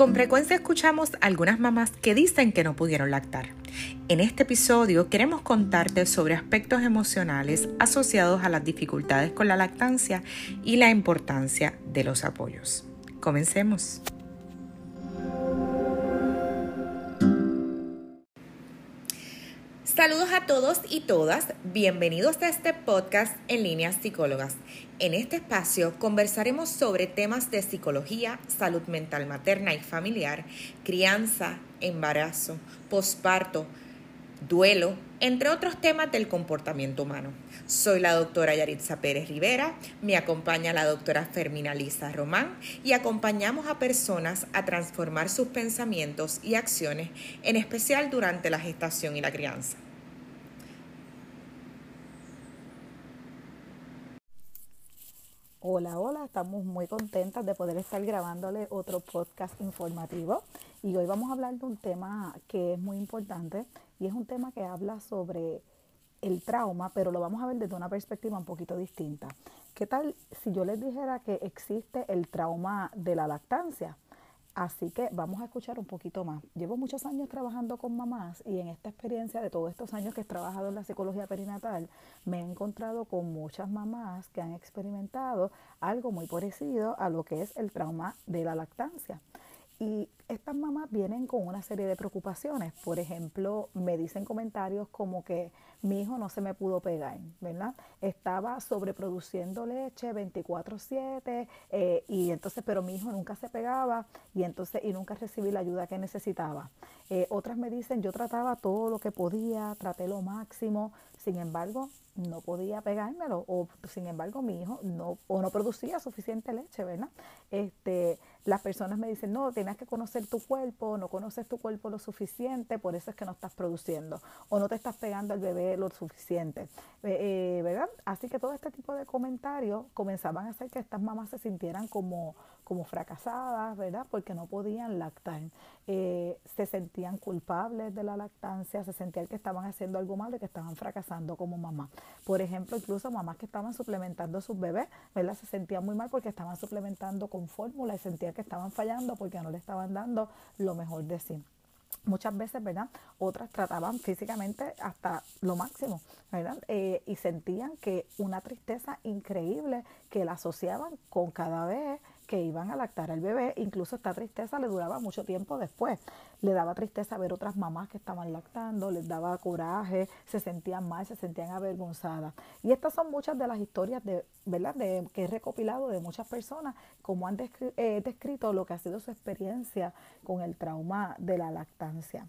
Con frecuencia escuchamos algunas mamás que dicen que no pudieron lactar. En este episodio queremos contarte sobre aspectos emocionales asociados a las dificultades con la lactancia y la importancia de los apoyos. Comencemos. Saludos a todos y todas, bienvenidos a este podcast en líneas psicólogas. En este espacio conversaremos sobre temas de psicología, salud mental materna y familiar, crianza, embarazo, posparto, duelo, entre otros temas del comportamiento humano. Soy la doctora Yaritza Pérez Rivera, me acompaña la doctora Fermina Lisa Román y acompañamos a personas a transformar sus pensamientos y acciones, en especial durante la gestación y la crianza. Hola, hola, estamos muy contentas de poder estar grabándole otro podcast informativo y hoy vamos a hablar de un tema que es muy importante y es un tema que habla sobre el trauma, pero lo vamos a ver desde una perspectiva un poquito distinta. ¿Qué tal si yo les dijera que existe el trauma de la lactancia? Así que vamos a escuchar un poquito más. Llevo muchos años trabajando con mamás y en esta experiencia de todos estos años que he trabajado en la psicología perinatal, me he encontrado con muchas mamás que han experimentado algo muy parecido a lo que es el trauma de la lactancia. Y estas mamás vienen con una serie de preocupaciones. Por ejemplo, me dicen comentarios como que mi hijo no se me pudo pegar, ¿verdad? Estaba sobreproduciendo leche 24/7 eh, y entonces, pero mi hijo nunca se pegaba y entonces y nunca recibí la ayuda que necesitaba. Eh, otras me dicen, yo trataba todo lo que podía, traté lo máximo, sin embargo, no podía pegármelo o sin embargo mi hijo no o no producía suficiente leche, ¿verdad? Este, las personas me dicen, no, tienes que conocer tu cuerpo, no conoces tu cuerpo lo suficiente, por eso es que no estás produciendo o no te estás pegando al bebé lo suficiente, eh, eh, ¿verdad? Así que todo este tipo de comentarios comenzaban a hacer que estas mamás se sintieran como, como fracasadas, ¿verdad? Porque no podían lactar. Eh, se sentían culpables de la lactancia, se sentían que estaban haciendo algo malo y que estaban fracasando como mamá. Por ejemplo, incluso mamás que estaban suplementando a sus bebés, ¿verdad? Se sentían muy mal porque estaban suplementando con fórmula y sentían que estaban fallando porque no le estaban dando lo mejor de sí muchas veces, ¿verdad? Otras trataban físicamente hasta lo máximo, ¿verdad? Eh, y sentían que una tristeza increíble que la asociaban con cada vez que iban a lactar al bebé, incluso esta tristeza le duraba mucho tiempo después. Le daba tristeza ver otras mamás que estaban lactando, les daba coraje, se sentían mal, se sentían avergonzadas. Y estas son muchas de las historias de, ¿verdad? De, que he recopilado de muchas personas, como han eh, descrito lo que ha sido su experiencia con el trauma de la lactancia.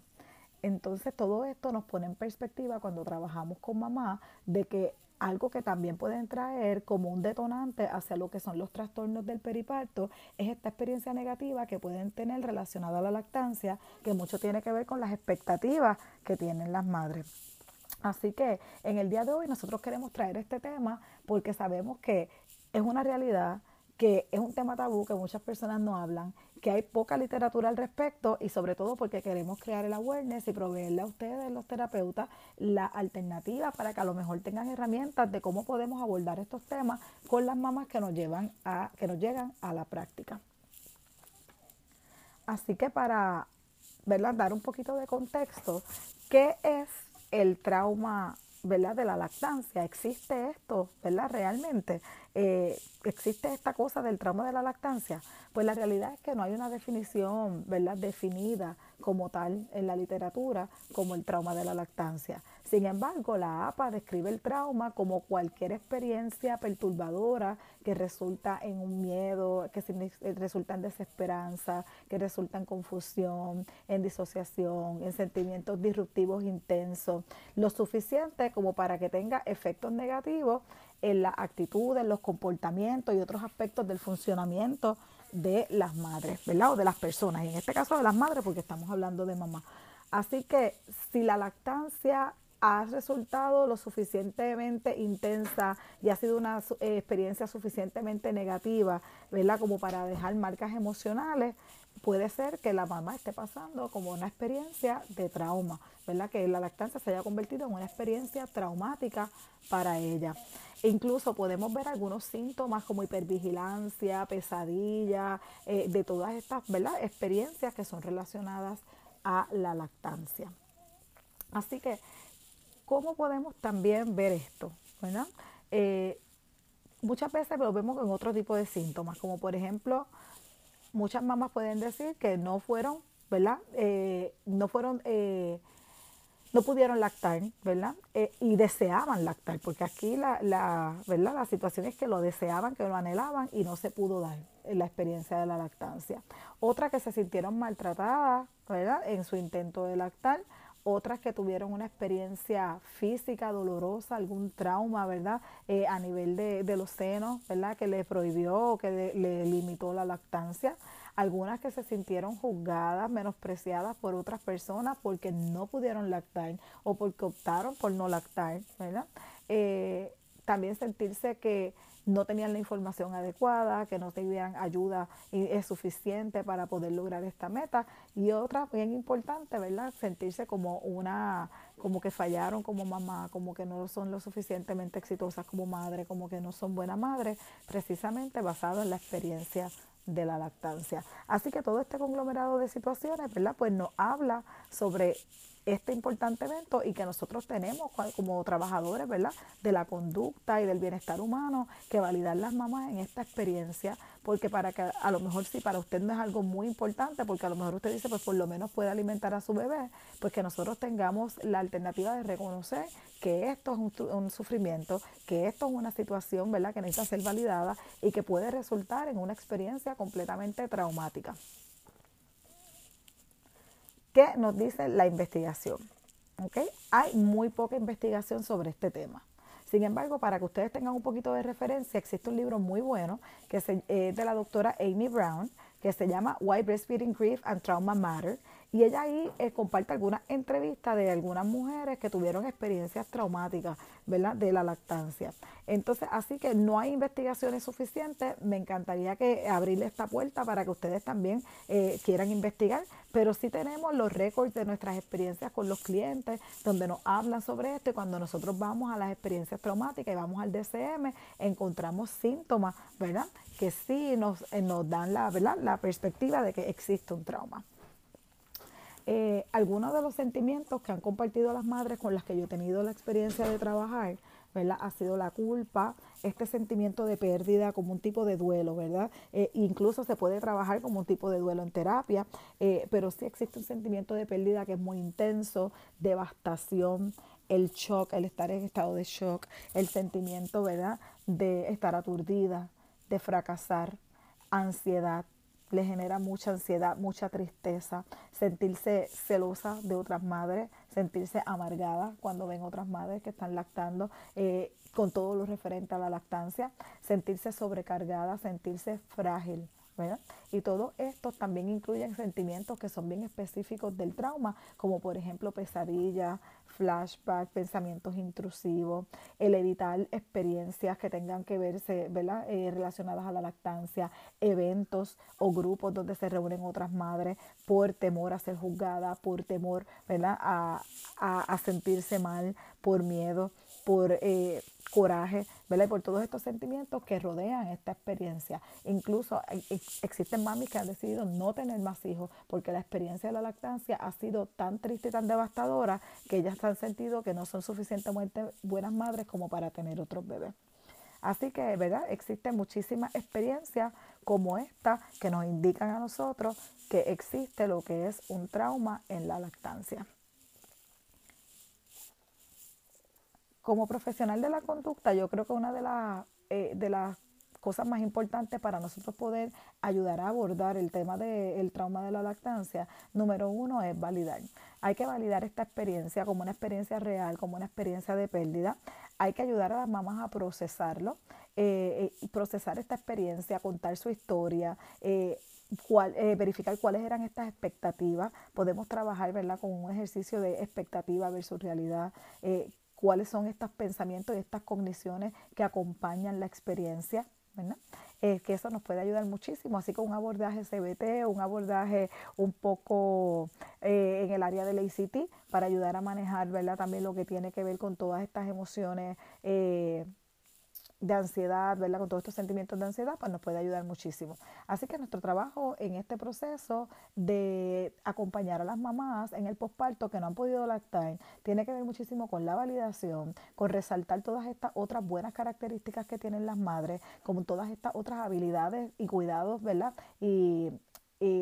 Entonces todo esto nos pone en perspectiva cuando trabajamos con mamá de que algo que también pueden traer como un detonante hacia lo que son los trastornos del periparto es esta experiencia negativa que pueden tener relacionada a la lactancia, que mucho tiene que ver con las expectativas que tienen las madres. Así que en el día de hoy nosotros queremos traer este tema porque sabemos que es una realidad, que es un tema tabú que muchas personas no hablan, que hay poca literatura al respecto y sobre todo porque queremos crear el awareness y proveerle a ustedes, los terapeutas, la alternativa para que a lo mejor tengan herramientas de cómo podemos abordar estos temas con las mamás que nos llevan a, que nos llegan a la práctica. Así que para ¿verdad? dar un poquito de contexto, ¿qué es el trauma ¿verdad? de la lactancia? ¿Existe esto ¿verdad? realmente? Eh, existe esta cosa del trauma de la lactancia, pues la realidad es que no hay una definición, ¿verdad?, definida como tal en la literatura como el trauma de la lactancia. Sin embargo, la APA describe el trauma como cualquier experiencia perturbadora que resulta en un miedo, que resulta en desesperanza, que resulta en confusión, en disociación, en sentimientos disruptivos intensos, lo suficiente como para que tenga efectos negativos en la actitud, en los comportamientos y otros aspectos del funcionamiento de las madres, ¿verdad? O de las personas, y en este caso de las madres porque estamos hablando de mamá. Así que si la lactancia ha resultado lo suficientemente intensa y ha sido una eh, experiencia suficientemente negativa, ¿verdad? Como para dejar marcas emocionales, puede ser que la mamá esté pasando como una experiencia de trauma, ¿verdad? Que la lactancia se haya convertido en una experiencia traumática para ella. incluso podemos ver algunos síntomas como hipervigilancia, pesadilla, eh, de todas estas ¿verdad? experiencias que son relacionadas a la lactancia. Así que, ¿cómo podemos también ver esto? Eh, muchas veces lo vemos con otro tipo de síntomas, como por ejemplo, muchas mamás pueden decir que no fueron, ¿verdad? Eh, no fueron no pudieron lactar, ¿verdad? Eh, y deseaban lactar, porque aquí la, la, ¿verdad? la situación es que lo deseaban, que lo anhelaban y no se pudo dar la experiencia de la lactancia. Otras que se sintieron maltratadas, ¿verdad? En su intento de lactar. Otras que tuvieron una experiencia física dolorosa, algún trauma, ¿verdad? Eh, a nivel de, de, los senos, ¿verdad? Que le prohibió o que le limitó la lactancia algunas que se sintieron juzgadas, menospreciadas por otras personas porque no pudieron lactar o porque optaron por no lactar, ¿verdad? Eh, también sentirse que no tenían la información adecuada, que no tenían ayuda suficiente para poder lograr esta meta. Y otra bien importante, ¿verdad? Sentirse como una, como que fallaron como mamá, como que no son lo suficientemente exitosas como madre, como que no son buena madre, precisamente basado en la experiencia de la lactancia. Así que todo este conglomerado de situaciones, ¿verdad? Pues nos habla sobre este importante evento y que nosotros tenemos como trabajadores, ¿verdad? De la conducta y del bienestar humano, que validar las mamás en esta experiencia, porque para que a lo mejor si para usted no es algo muy importante, porque a lo mejor usted dice, pues por lo menos puede alimentar a su bebé, pues que nosotros tengamos la alternativa de reconocer que esto es un, un sufrimiento, que esto es una situación, ¿verdad? Que necesita ser validada y que puede resultar en una experiencia completamente traumática. ¿Qué nos dice la investigación? Hay muy poca investigación sobre este tema. Sin embargo, para que ustedes tengan un poquito de referencia, existe un libro muy bueno que es de la doctora Amy Brown, que se llama Why Breastfeeding Grief and Trauma Matter. Y ella ahí eh, comparte algunas entrevistas de algunas mujeres que tuvieron experiencias traumáticas, ¿verdad? De la lactancia. Entonces, así que no hay investigaciones suficientes. Me encantaría que abrirle esta puerta para que ustedes también eh, quieran investigar. Pero sí tenemos los récords de nuestras experiencias con los clientes, donde nos hablan sobre esto. Y cuando nosotros vamos a las experiencias traumáticas y vamos al DCM, encontramos síntomas, ¿verdad? Que sí nos, eh, nos dan la, ¿verdad? la perspectiva de que existe un trauma. Eh, algunos de los sentimientos que han compartido las madres con las que yo he tenido la experiencia de trabajar, ¿verdad? Ha sido la culpa, este sentimiento de pérdida como un tipo de duelo, ¿verdad? Eh, incluso se puede trabajar como un tipo de duelo en terapia, eh, pero sí existe un sentimiento de pérdida que es muy intenso, devastación, el shock, el estar en estado de shock, el sentimiento, ¿verdad? De estar aturdida, de fracasar, ansiedad, le genera mucha ansiedad, mucha tristeza, sentirse celosa de otras madres, sentirse amargada cuando ven otras madres que están lactando, eh, con todo lo referente a la lactancia, sentirse sobrecargada, sentirse frágil. Y todo esto también incluyen sentimientos que son bien específicos del trauma, como por ejemplo pesadillas, flashback, pensamientos intrusivos, el evitar experiencias que tengan que verse ¿verdad? Eh, relacionadas a la lactancia, eventos o grupos donde se reúnen otras madres por temor a ser juzgada, por temor ¿verdad? A, a, sentirse mal, por miedo, por eh, coraje, ¿verdad? Y por todos estos sentimientos que rodean esta experiencia. Incluso existen mamis que han decidido no tener más hijos porque la experiencia de la lactancia ha sido tan triste y tan devastadora que ellas han sentido que no son suficientemente buenas madres como para tener otros bebés. Así que, ¿verdad? Existen muchísimas experiencias como esta que nos indican a nosotros que existe lo que es un trauma en la lactancia. Como profesional de la conducta, yo creo que una de, las eh, de las cosas más importantes para nosotros poder ayudar a abordar el tema del trauma de la lactancia, número uno es validar. Hay que validar esta experiencia como una experiencia real, como una experiencia de pérdida. Hay que ayudar a las mamás a procesarlo, eh, eh procesar esta experiencia, contar su historia, eh, verificar cuáles eran estas expectativas. Podemos trabajar ¿verdad? con un ejercicio de expectativa versus realidad, cuáles son estos pensamientos y estas cogniciones que acompañan la experiencia, ¿verdad? Eh, que eso nos puede ayudar muchísimo, así como un abordaje CBT, un abordaje un poco eh, en el área del ACT para ayudar a manejar ¿verdad? también lo que tiene que ver con todas estas emociones eh, de ansiedad, ¿verdad? Con todos estos sentimientos de ansiedad, pues nos puede ayudar muchísimo. Así que nuestro trabajo en este proceso de acompañar a las mamás en el posparto que no han podido lactar tiene que ver muchísimo con la validación, con resaltar todas estas otras buenas características que tienen las madres, como todas estas otras habilidades y cuidados, ¿verdad? Y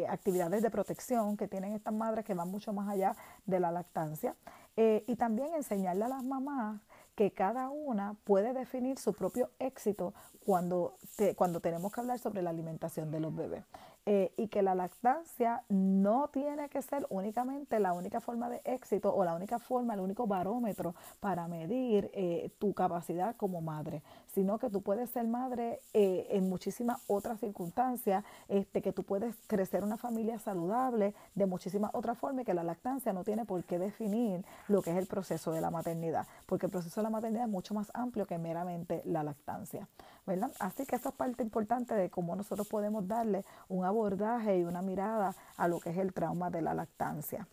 actividades de protección que tienen estas madres que van mucho más allá de la lactancia. Eh, y también enseñarle a las mamás que cada una puede definir su propio éxito cuando, cuando tenemos que hablar sobre la alimentación de los bebés. Eh, y que la lactancia no tiene que ser únicamente la única forma de éxito o la única forma, el único barómetro para medir eh, tu capacidad como madre, sino que tú puedes ser madre eh, en muchísimas otras circunstancias, este, que tú puedes crecer una familia saludable de muchísimas otras formas y que la lactancia no tiene por qué definir lo que es el proceso de la maternidad, porque el proceso de la maternidad es mucho más amplio que meramente la lactancia. ¿verdad? Así que esa es parte importante de cómo nosotros podemos darle un abordaje y una mirada a lo que es el trauma de la lactancia.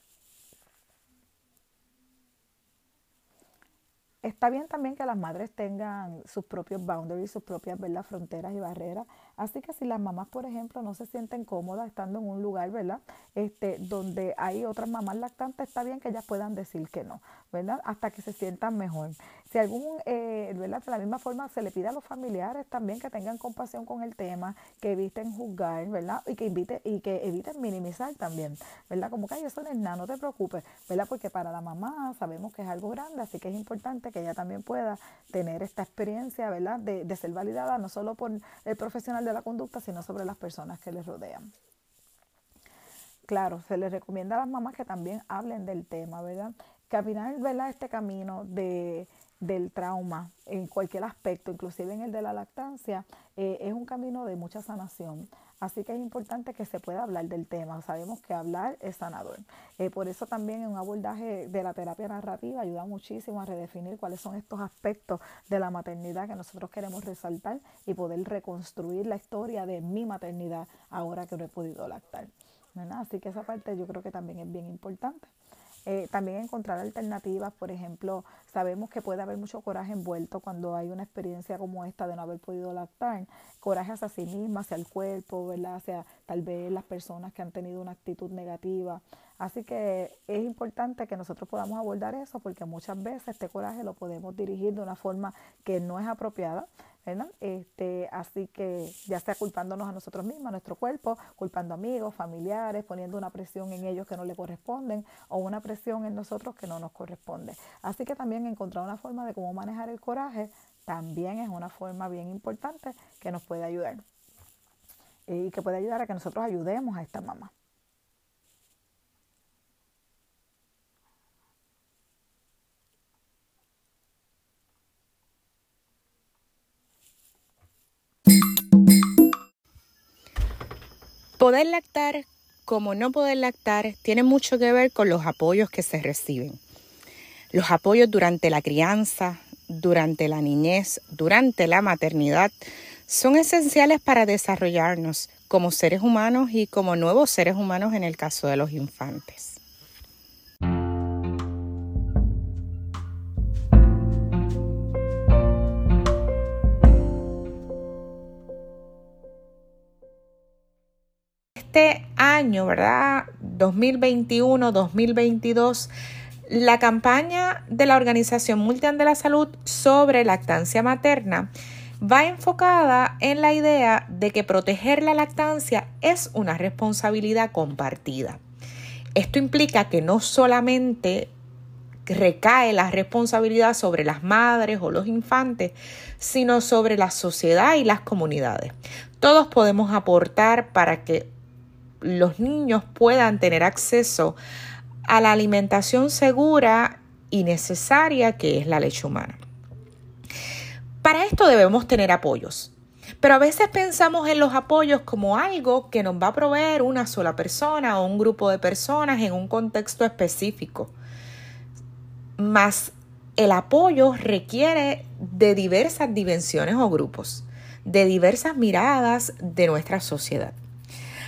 Está bien también que las madres tengan sus propios boundaries, sus propias fronteras y barreras. Así que si las mamás, por ejemplo, no se sienten cómodas estando en un lugar, ¿verdad? Este, donde hay otras mamás lactantes, está bien que ellas puedan decir que no, ¿verdad? Hasta que se sientan mejor. Si algún, eh, ¿verdad? De la misma forma se le pide a los familiares también que tengan compasión con el tema, que eviten juzgar, ¿verdad? Y que eviten minimizar también, ¿verdad? Como que ay, eso no es nada, no te preocupes, ¿verdad? Porque para la mamá sabemos que es algo grande, así que es importante que ella también pueda tener esta experiencia, ¿verdad? De, de ser validada no solo por el profesional de la conducta, sino sobre las personas que les rodean. Claro, se les recomienda a las mamás que también hablen del tema, ¿verdad? Caminar, ¿verdad? Este camino de del trauma en cualquier aspecto, inclusive en el de la lactancia, eh, es un camino de mucha sanación. Así que es importante que se pueda hablar del tema. Sabemos que hablar es sanador. Eh, por eso también un abordaje de la terapia narrativa ayuda muchísimo a redefinir cuáles son estos aspectos de la maternidad que nosotros queremos resaltar y poder reconstruir la historia de mi maternidad ahora que no he podido lactar. Así que esa parte yo creo que también es bien importante. Eh, también encontrar alternativas, por ejemplo, sabemos que puede haber mucho coraje envuelto cuando hay una experiencia como esta de no haber podido lactar, coraje hacia sí misma, hacia el cuerpo, ¿verdad? hacia tal vez las personas que han tenido una actitud negativa. Así que es importante que nosotros podamos abordar eso porque muchas veces este coraje lo podemos dirigir de una forma que no es apropiada este, así que ya sea culpándonos a nosotros mismos, a nuestro cuerpo, culpando amigos, familiares, poniendo una presión en ellos que no le corresponden o una presión en nosotros que no nos corresponde. Así que también encontrar una forma de cómo manejar el coraje también es una forma bien importante que nos puede ayudar y que puede ayudar a que nosotros ayudemos a esta mamá. Poder lactar como no poder lactar tiene mucho que ver con los apoyos que se reciben. Los apoyos durante la crianza, durante la niñez, durante la maternidad, son esenciales para desarrollarnos como seres humanos y como nuevos seres humanos en el caso de los infantes. Este año, ¿verdad? 2021-2022, la campaña de la Organización Mundial de la Salud sobre lactancia materna va enfocada en la idea de que proteger la lactancia es una responsabilidad compartida. Esto implica que no solamente recae la responsabilidad sobre las madres o los infantes, sino sobre la sociedad y las comunidades. Todos podemos aportar para que los niños puedan tener acceso a la alimentación segura y necesaria que es la leche humana. Para esto debemos tener apoyos, pero a veces pensamos en los apoyos como algo que nos va a proveer una sola persona o un grupo de personas en un contexto específico. Mas el apoyo requiere de diversas dimensiones o grupos, de diversas miradas de nuestra sociedad.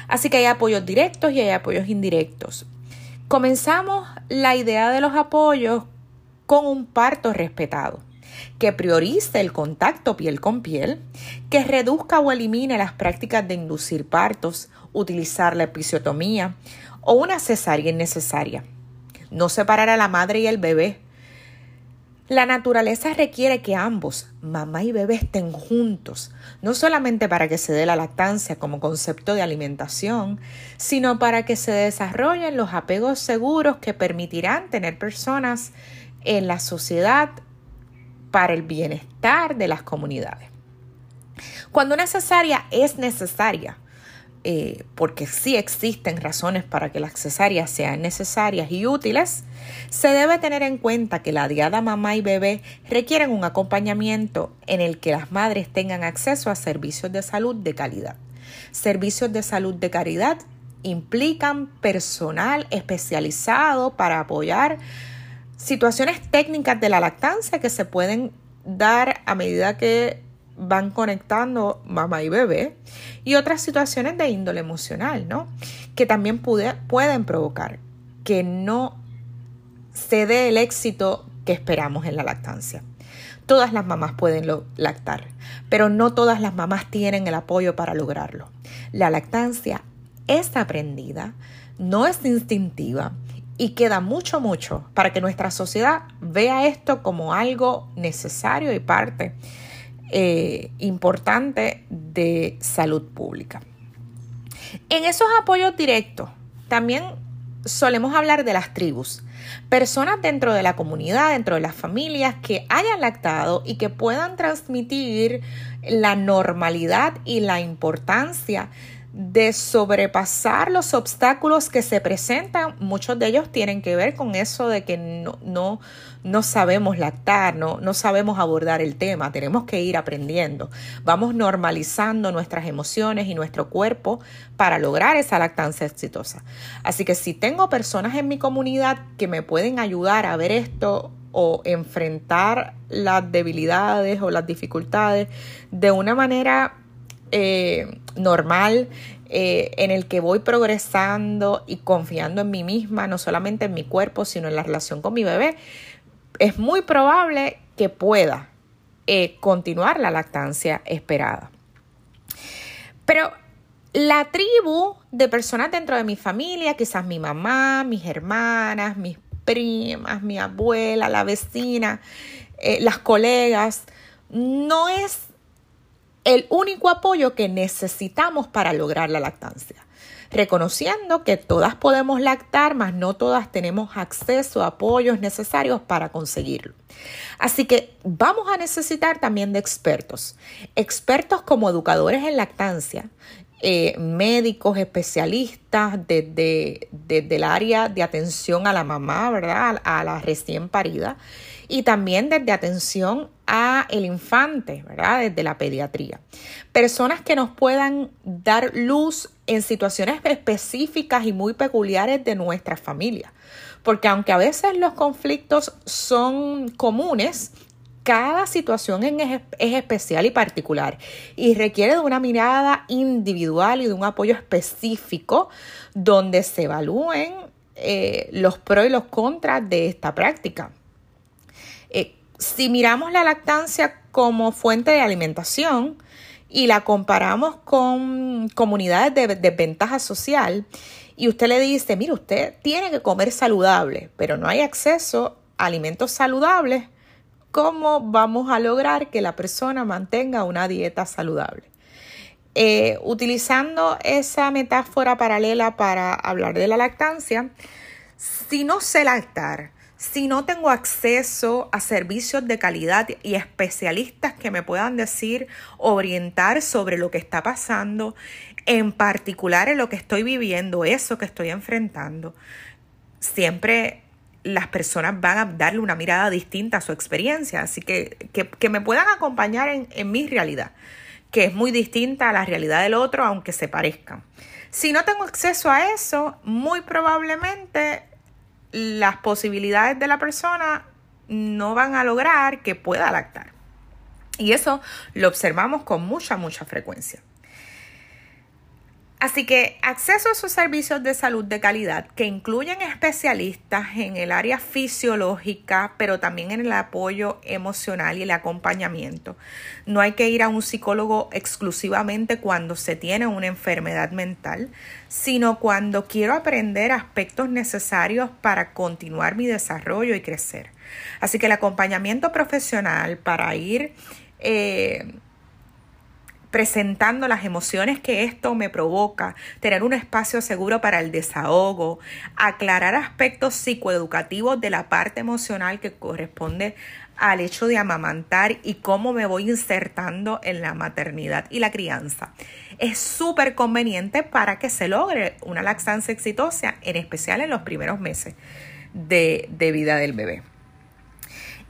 Así que hay apoyos directos y hay apoyos indirectos. Comenzamos la idea de los apoyos con un parto respetado. que priorice el contacto piel con piel, que reduzca o elimine las prácticas de inducir partos, utilizar la episiotomía o una cesárea innecesaria. No separar a la madre y el bebé. La naturaleza requiere que ambos, mamá y bebé, estén juntos, no solamente para que se dé la lactancia como concepto de alimentación, sino para que se desarrollen los apegos seguros que permitirán tener personas en la sociedad para el bienestar de las comunidades. Cuando una cesárea es necesaria, eh, porque sí existen razones para que las cesáreas sean necesarias y útiles, se debe tener en cuenta que la diada mamá y bebé requieren un acompañamiento en el que las madres tengan acceso a servicios de salud de calidad. Servicios de salud de calidad implican personal especializado para apoyar situaciones técnicas de la lactancia que se pueden dar a medida que van conectando mamá y bebé y otras situaciones de índole emocional, ¿no? Que también pueden provocar que no se dé el éxito que esperamos en la lactancia. Todas las mamás pueden lactar, pero no todas las mamás tienen el apoyo para lograrlo. La lactancia es aprendida, no es instintiva y queda mucho, mucho para que nuestra sociedad vea esto como algo necesario y parte eh, importante de salud pública. En esos apoyos directos también solemos hablar de las tribus, personas dentro de la comunidad, dentro de las familias que hayan lactado y que puedan transmitir la normalidad y la importancia de sobrepasar los obstáculos que se presentan. Muchos de ellos tienen que ver con eso de que no, no, no sabemos lactar, no, no sabemos abordar el tema, tenemos que ir aprendiendo. Vamos normalizando nuestras emociones y nuestro cuerpo para lograr esa lactancia exitosa. Así que si tengo personas en mi comunidad que me pueden ayudar a ver esto o enfrentar las debilidades o las dificultades de una manera eh, normal eh, en el que voy progresando y confiando en mí misma, no solamente en mi cuerpo, sino en la relación con mi bebé, es muy probable que pueda eh, continuar la lactancia esperada. Pero la tribu de personas dentro de mi familia, quizás mi mamá, mis hermanas, mis primas, mi abuela, la vecina, las colegas, no es el único apoyo que necesitamos para lograr la lactancia. Reconociendo que todas podemos lactar, mas no todas tenemos acceso a apoyos necesarios para conseguirlo. Así que vamos a necesitar también de expertos. Expertos como educadores en lactancia, eh, médicos, especialistas desde, el área de atención a la mamá, ¿verdad? A la recién parida y también desde atención a el infante, ¿verdad? Desde la pediatría. Personas que nos puedan dar luz en situaciones específicas y muy peculiares de nuestra familia. Porque aunque a veces los conflictos son comunes, cada situación es, especial y particular y requiere de una mirada individual y de un apoyo específico donde se evalúen eh, los pros y los contras de esta práctica. Eh, si miramos la lactancia como fuente de alimentación y la comparamos con comunidades de desventaja social, y usted le dice, mire, usted tiene que comer saludable, pero no hay acceso a alimentos saludables, ¿cómo vamos a lograr que la persona mantenga una dieta saludable? Eh, utilizando esa metáfora paralela para hablar de la lactancia, si no sé lactar, si no tengo acceso a servicios de calidad y especialistas que me puedan decir, orientar sobre lo que está pasando, en particular en lo que estoy viviendo, eso que estoy enfrentando, siempre las personas van a darle una mirada distinta a su experiencia, así que que, me puedan acompañar en, en mi realidad, que es muy distinta a la realidad del otro, aunque se parezcan. Si no tengo acceso a eso, muy probablemente las posibilidades de la persona no van a lograr que pueda lactar. Y eso lo observamos con mucha, mucha frecuencia. Así que acceso a esos servicios de salud de calidad que incluyen especialistas en el área fisiológica, pero también en el apoyo emocional y el acompañamiento. No hay que ir a un psicólogo exclusivamente cuando se tiene una enfermedad mental, sino cuando quiero aprender aspectos necesarios para continuar mi desarrollo y crecer. Así que el acompañamiento profesional para ir... Eh, presentando las emociones que esto me provoca, tener un espacio seguro para el desahogo, aclarar aspectos psicoeducativos de la parte emocional que corresponde al hecho de amamantar y cómo me voy insertando en la maternidad y la crianza. Es súper conveniente para que se logre una lactancia exitosa, en especial en los primeros meses de, de vida del bebé.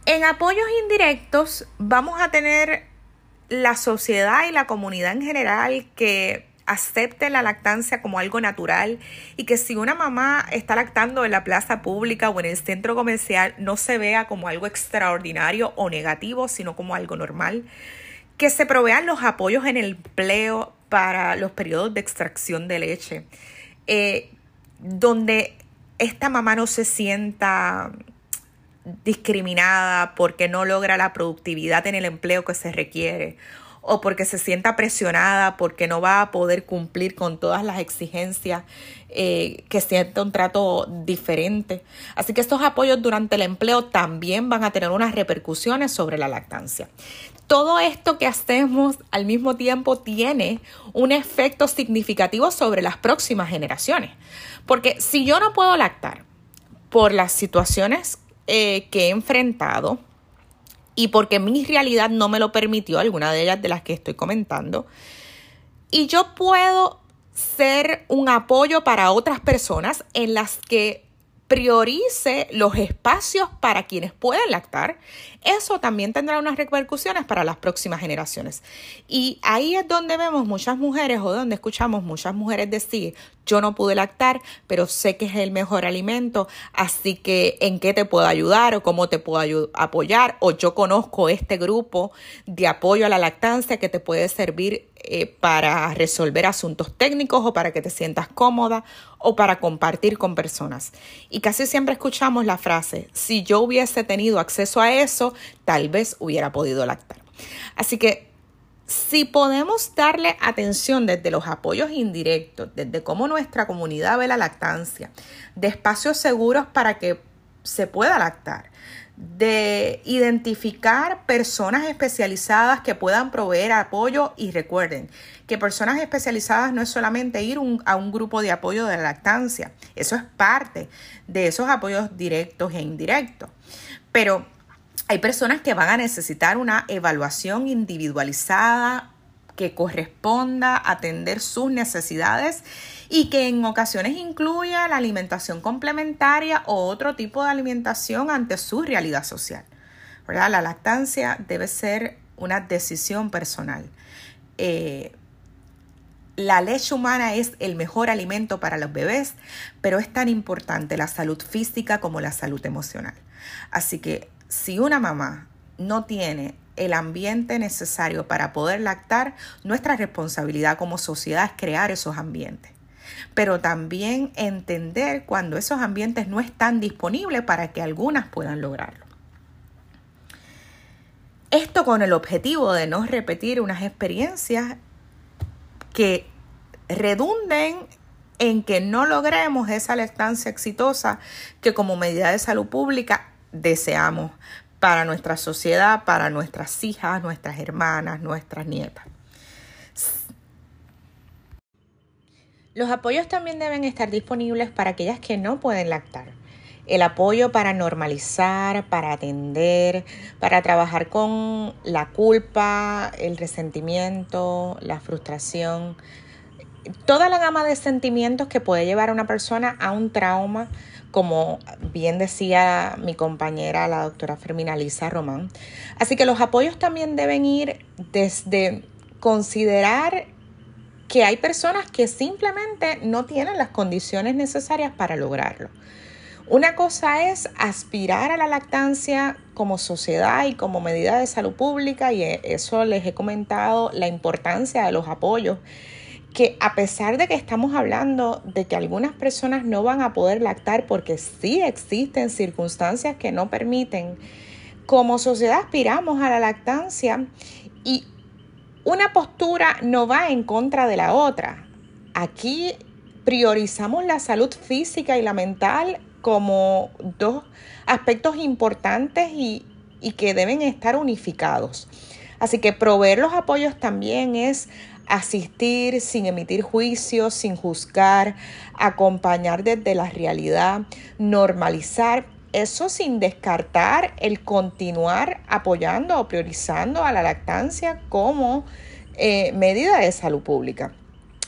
En apoyos indirectos vamos a tener la sociedad y la comunidad en general que acepte la lactancia como algo natural y que si una mamá está lactando en la plaza pública o en el centro comercial no se vea como algo extraordinario o negativo, sino como algo normal. Que se provean los apoyos en el empleo para los periodos de extracción de leche, eh, donde esta mamá no se sienta discriminada porque no logra la productividad en el empleo que se requiere o porque se sienta presionada porque no va a poder cumplir con todas las exigencias, eh, que sienta un trato diferente. Así que estos apoyos durante el empleo también van a tener unas repercusiones sobre la lactancia. Todo esto que hacemos al mismo tiempo tiene un efecto significativo sobre las próximas generaciones. Porque si yo no puedo lactar por las situaciones eh, que he enfrentado y porque mi realidad no me lo permitió, alguna de ellas de las que estoy comentando, y yo puedo ser un apoyo para otras personas en las que priorice los espacios para quienes pueden lactar, eso también tendrá unas repercusiones para las próximas generaciones. Y ahí es donde vemos muchas mujeres o donde escuchamos muchas mujeres decir, yo no pude lactar, pero sé que es el mejor alimento, así que en qué te puedo ayudar o cómo te puedo apoyar, o yo conozco este grupo de apoyo a la lactancia que te puede servir eh, para resolver asuntos técnicos o para que te sientas cómoda o para compartir con personas. Y casi siempre escuchamos la frase, si yo hubiese tenido acceso a eso, tal vez hubiera podido lactar. Así que si podemos darle atención desde los apoyos indirectos, desde cómo nuestra comunidad ve la lactancia, de espacios seguros para que se pueda lactar, de identificar personas especializadas que puedan proveer apoyo y recuerden que personas especializadas no es solamente ir a un grupo de apoyo de la lactancia, eso es parte de esos apoyos directos e indirectos. Pero hay personas que van a necesitar una evaluación individualizada que corresponda a atender sus necesidades y que en ocasiones incluya la alimentación complementaria o otro tipo de alimentación ante su realidad social. La lactancia debe ser una decisión personal. Eh, la leche humana es el mejor alimento para los bebés, pero es tan importante la salud física como la salud emocional. Así que si una mamá no tiene el ambiente necesario para poder lactar, nuestra responsabilidad como sociedad es crear esos ambientes. Pero también entender cuando esos ambientes no están disponibles para que algunas puedan lograrlo. Esto con el objetivo de no repetir unas experiencias que redunden en que no logremos esa lactancia exitosa que como medida de salud pública deseamos para nuestra sociedad, para nuestras hijas, nuestras hermanas, nuestras nietas. Los apoyos también deben estar disponibles para aquellas que no pueden lactar. El apoyo para normalizar, para atender, para trabajar con la culpa, el resentimiento, la frustración, toda la gama de sentimientos que puede llevar a una persona a un trauma como bien decía mi compañera, la doctora Fermina Lisa Román. Así que los apoyos también deben ir desde considerar que hay personas que simplemente no tienen las condiciones necesarias para lograrlo. Una cosa es aspirar a la lactancia como sociedad y como medida de salud pública y eso les he comentado la importancia de los apoyos que a pesar de que estamos hablando de que algunas personas no van a poder lactar porque sí existen circunstancias que no permiten, como sociedad aspiramos a la lactancia y una postura no va en contra de la otra. Aquí priorizamos la salud física y la mental como dos aspectos importantes y, que deben estar unificados. Así que proveer los apoyos también es asistir sin emitir juicios, sin juzgar, acompañar desde la realidad, normalizar. Eso sin descartar el continuar apoyando o priorizando a la lactancia como eh, medida de salud pública.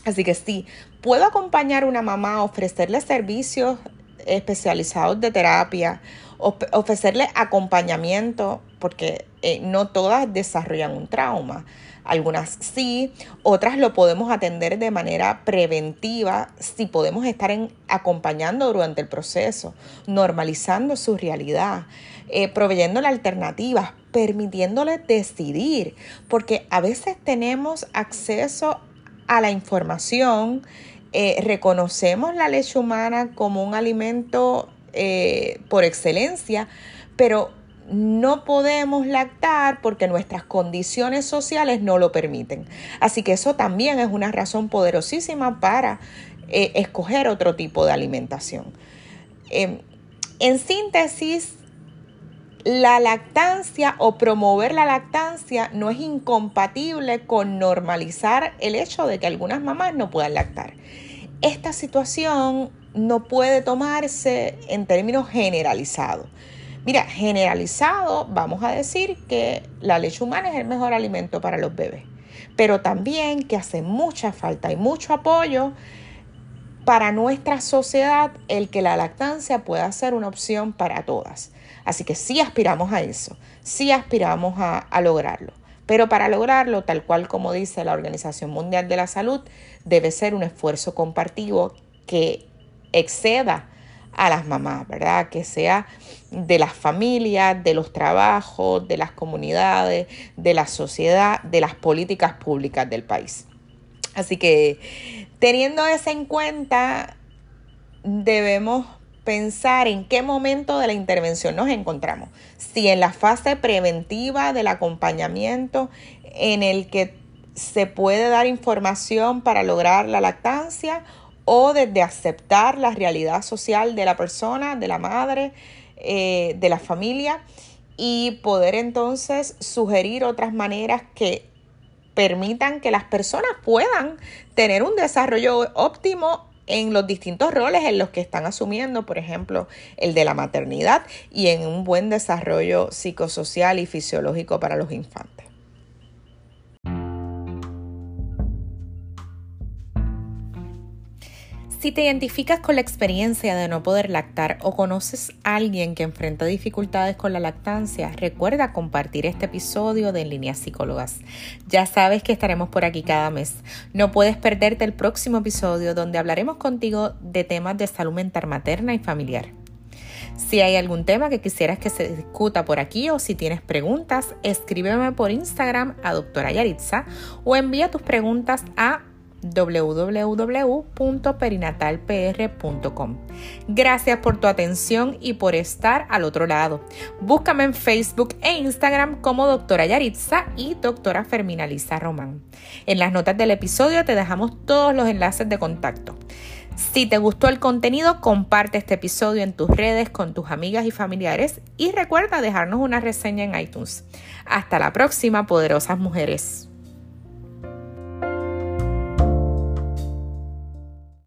Así que sí, puedo acompañar a una mamá ofrecerle servicios especializados de terapia, ofrecerle acompañamiento, porque eh, no todas desarrollan un trauma. Algunas sí, otras lo podemos atender de manera preventiva si podemos estar en, acompañando durante el proceso, normalizando su realidad, eh, proveyéndole alternativas, permitiéndole decidir, porque a veces tenemos acceso a la información, eh, reconocemos la leche humana como un alimento eh, por excelencia, pero no podemos lactar porque nuestras condiciones sociales no lo permiten. Así que eso también es una razón poderosísima para eh, escoger otro tipo de alimentación. Em, en síntesis, la lactancia o promover la lactancia no es incompatible con normalizar el hecho de que algunas mamás no puedan lactar. Esta situación no puede tomarse en términos generalizados. Mira, generalizado, vamos a decir que la leche humana es el mejor alimento para los bebés, pero también que hace mucha falta y mucho apoyo para nuestra sociedad el que la lactancia pueda ser una opción para todas. Así que sí aspiramos a eso, sí aspiramos a, lograrlo. Pero para lograrlo, tal cual como dice la Organización Mundial de la Salud, debe ser un esfuerzo compartido que exceda a las mamás, ¿verdad? Que sea de las familias, de los trabajos, de las comunidades, de la sociedad, de las políticas públicas del país. Así que teniendo eso en cuenta, debemos pensar en qué momento de la intervención nos encontramos. Si en la fase preventiva del acompañamiento en el que se puede dar información para lograr la lactancia o desde aceptar la realidad social de la persona, de la madre, eh, de la familia y poder entonces sugerir otras maneras que permitan que las personas puedan tener un desarrollo óptimo en los distintos roles en los que están asumiendo, por ejemplo, el de la maternidad y en un buen desarrollo psicosocial y fisiológico para los infantes. Si te identificas con la experiencia de no poder lactar o conoces a alguien que enfrenta dificultades con la lactancia, recuerda compartir este episodio de En Líneas Psicólogas. Ya sabes que estaremos por aquí cada mes. No puedes perderte el próximo episodio donde hablaremos contigo de temas de salud mental materna y familiar. Si hay algún tema que quisieras que se discuta por aquí o si tienes preguntas, escríbeme por Instagram a doctora Yaritza o envía tus preguntas a www.perinatalpr.com. Gracias por tu atención y por estar al otro lado. Búscame en Facebook e Instagram como doctora Yaritza y doctora Fermina Lisa Román. En las notas del episodio te dejamos todos los enlaces de contacto. Si te gustó el contenido, comparte este episodio en tus redes con tus amigas y familiares y recuerda dejarnos una reseña en iTunes. Hasta la próxima, poderosas mujeres.